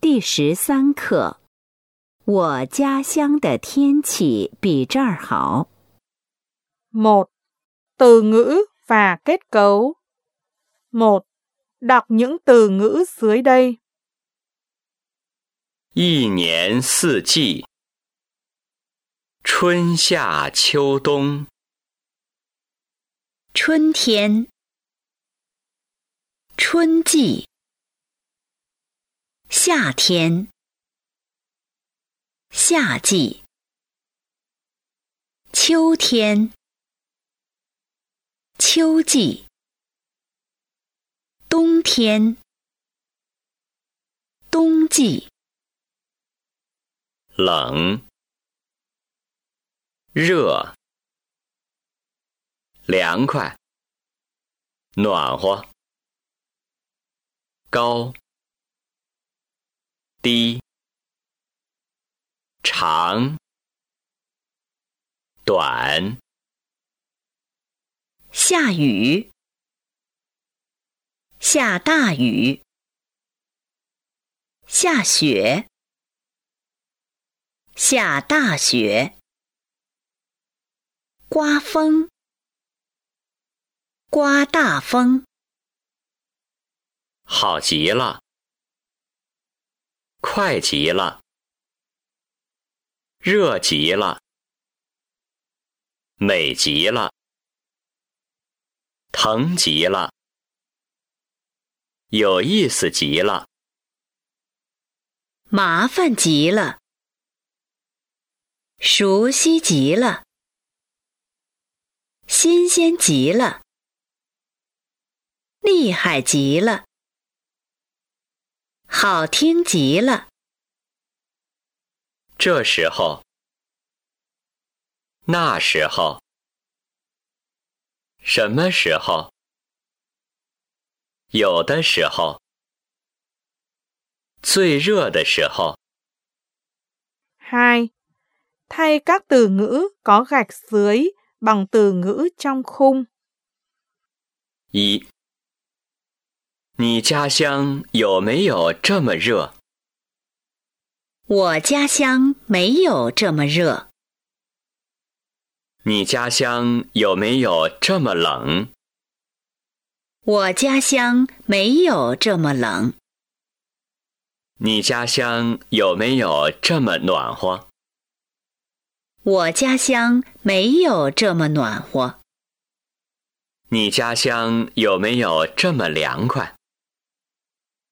第十三课，我家乡的天气比这儿好。 một Từ ngữ và kết cấu. một Đọc những từ ngữ dưới đây. 一年四季， 春夏秋冬，春天，春季，夏天，夏季，秋天，秋季，冬天，冬季，冷、热、凉快、暖和、高、低、长、短、下雨，下大雨，下雪，下大雪，刮风，刮大风，好极了，快极了，热极了，美极了，疼极了，有意思极了，麻烦极了，熟悉极了，新鲜极了，厉害极了，好听极了。这时候，那时候，什么时候？有的时候，最热的时候。2. Thay các từ ngữ có gạch dưới bằng từ ngữ trong khung. 一，你家乡有没有这么热？我家乡没有这么热，你家乡有没有这么冷？我家乡没有这么冷，你家乡有没有这么暖和？我家乡没有这么暖和，你家乡有没有这么凉快？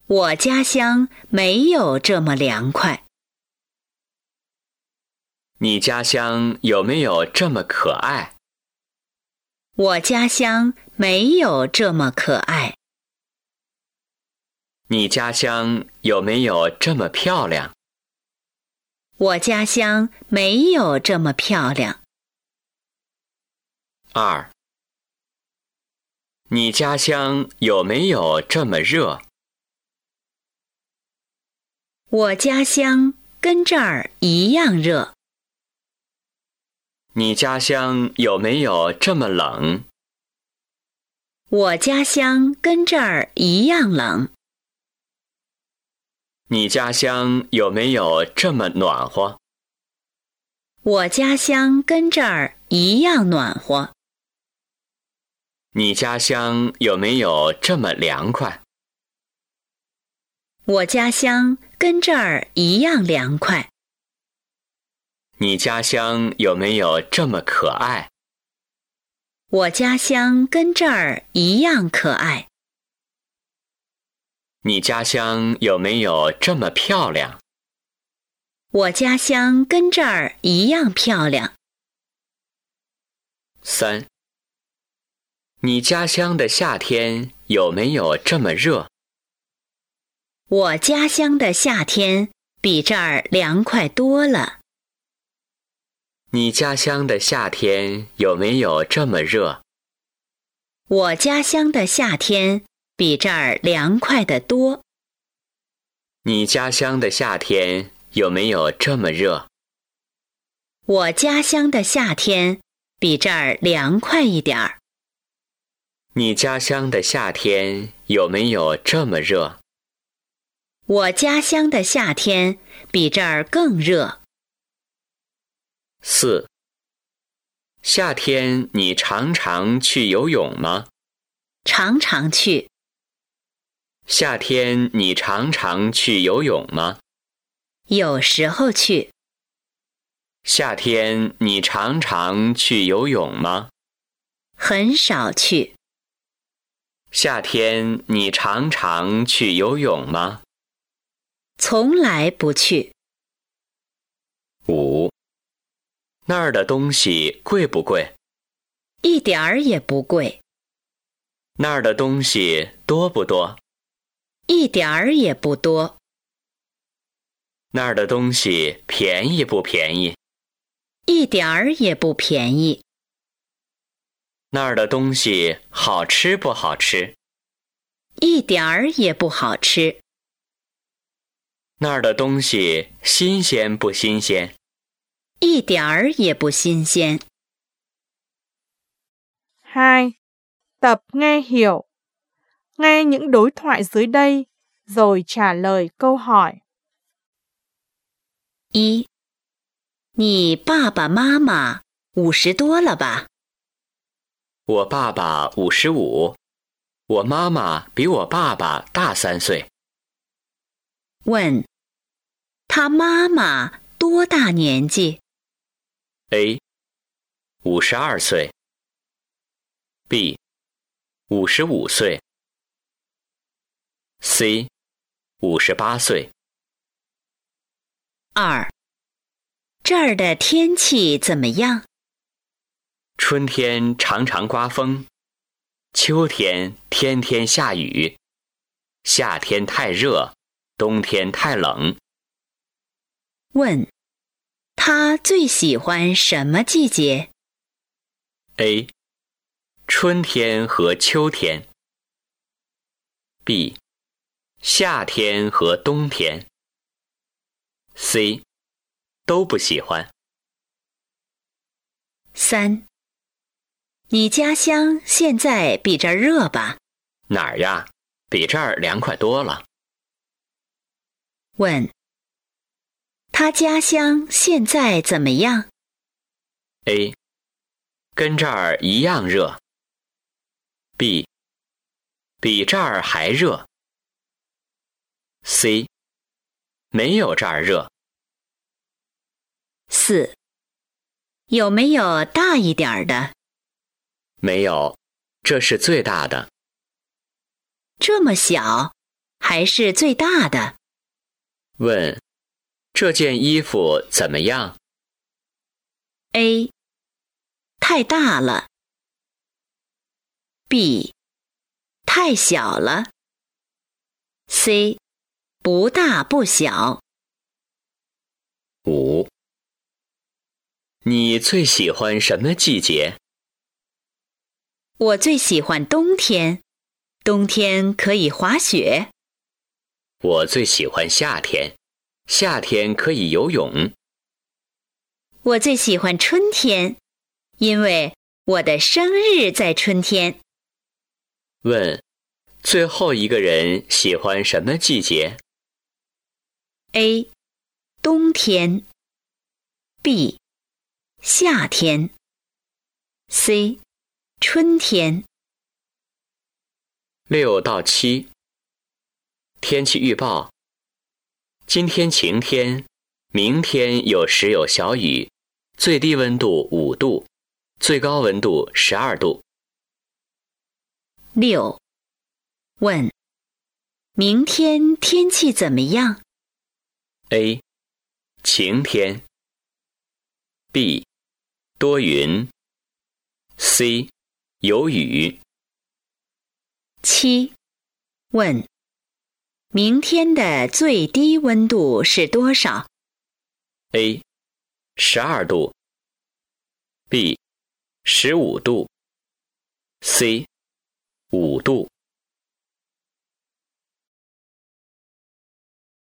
我家乡没有这么凉快，你家乡有没有这么可爱？我家乡没有这么可爱，你家乡有没有这么漂亮？我家乡没有这么漂亮。二，你家乡有没有这么热？我家乡跟这儿一样热，你家乡有没有这么冷？我家乡跟这儿一样冷，你家乡有没有这么暖和？我家乡跟这儿一样暖和，你家乡有没有这么凉快？我家乡跟这儿一样凉快，你家乡有没有这么可爱？我家乡跟这儿一样可爱，你家乡有没有这么漂亮？我家乡跟这儿一样漂亮。三，你家乡的夏天有没有这么热？我家乡的夏天比这儿凉快多了。你家乡的夏天有没有这么热？我家乡的夏天比这儿凉快得多。你家乡的夏天有没有这么热？我家乡的夏天比这儿凉快一点儿。你家乡的夏天有没有这么热？我家乡的夏天比这儿更热。四。夏天你常常去游泳吗？常常去。夏天你常常去游泳吗？有时候去。夏天你常常去游泳吗？很少去。夏天你常常去游泳吗？从来不去。五。那儿的东西贵不贵？一点儿也不贵。那儿的东西多不多？一点儿也不多。那儿的东西便宜不便宜？一点儿也不便宜。那儿的东西好吃不好吃？一点儿也不好吃。那儿的东西新鲜不新鲜？一点儿也不新鲜。Hai, tập nghe hiểu. Nghe những đối thoại dưới đây rồi trả lời câu hỏi. 一，你爸爸妈妈五十多了吧？我爸爸五十五，我妈妈比我爸爸大三岁。问，他妈妈多大年纪？A，五十二岁。B，五十五岁。C，五十八岁。二，这儿的天气怎么样？春天常常刮风，秋天天天下雨，夏天太热，冬天太冷。问。他最喜欢什么季节？A. 春天和秋天。B. 夏天和冬天。C. 都不喜欢。三。你家乡现在比这儿热吧？哪儿呀？比这儿凉快多了。问。他家乡现在怎么样？A. 跟这儿一样热。B. 比这儿还热。C. 没有这儿热。四。有没有大一点的？没有，这是最大的。这么小，还是最大的？问。这件衣服怎么样？A. 太大了。B. 太小了。C. 不大不小。五。你最喜欢什么季节？我最喜欢冬天，冬天可以滑雪。我最喜欢夏天。夏天可以游泳。我最喜欢春天，因为我的生日在春天。问：最后一个人喜欢什么季节？A. 冬天。B. 夏天。C. 春天。六到七。天气预报。今天晴天，明天有时有小雨，最低温度五度，最高温度十二度。六，问，明天天气怎么样？A，晴天。B，多云。C，有雨。七，问。明天的最低温度是多少？A. 十二度。B. 十五度。C. 五度。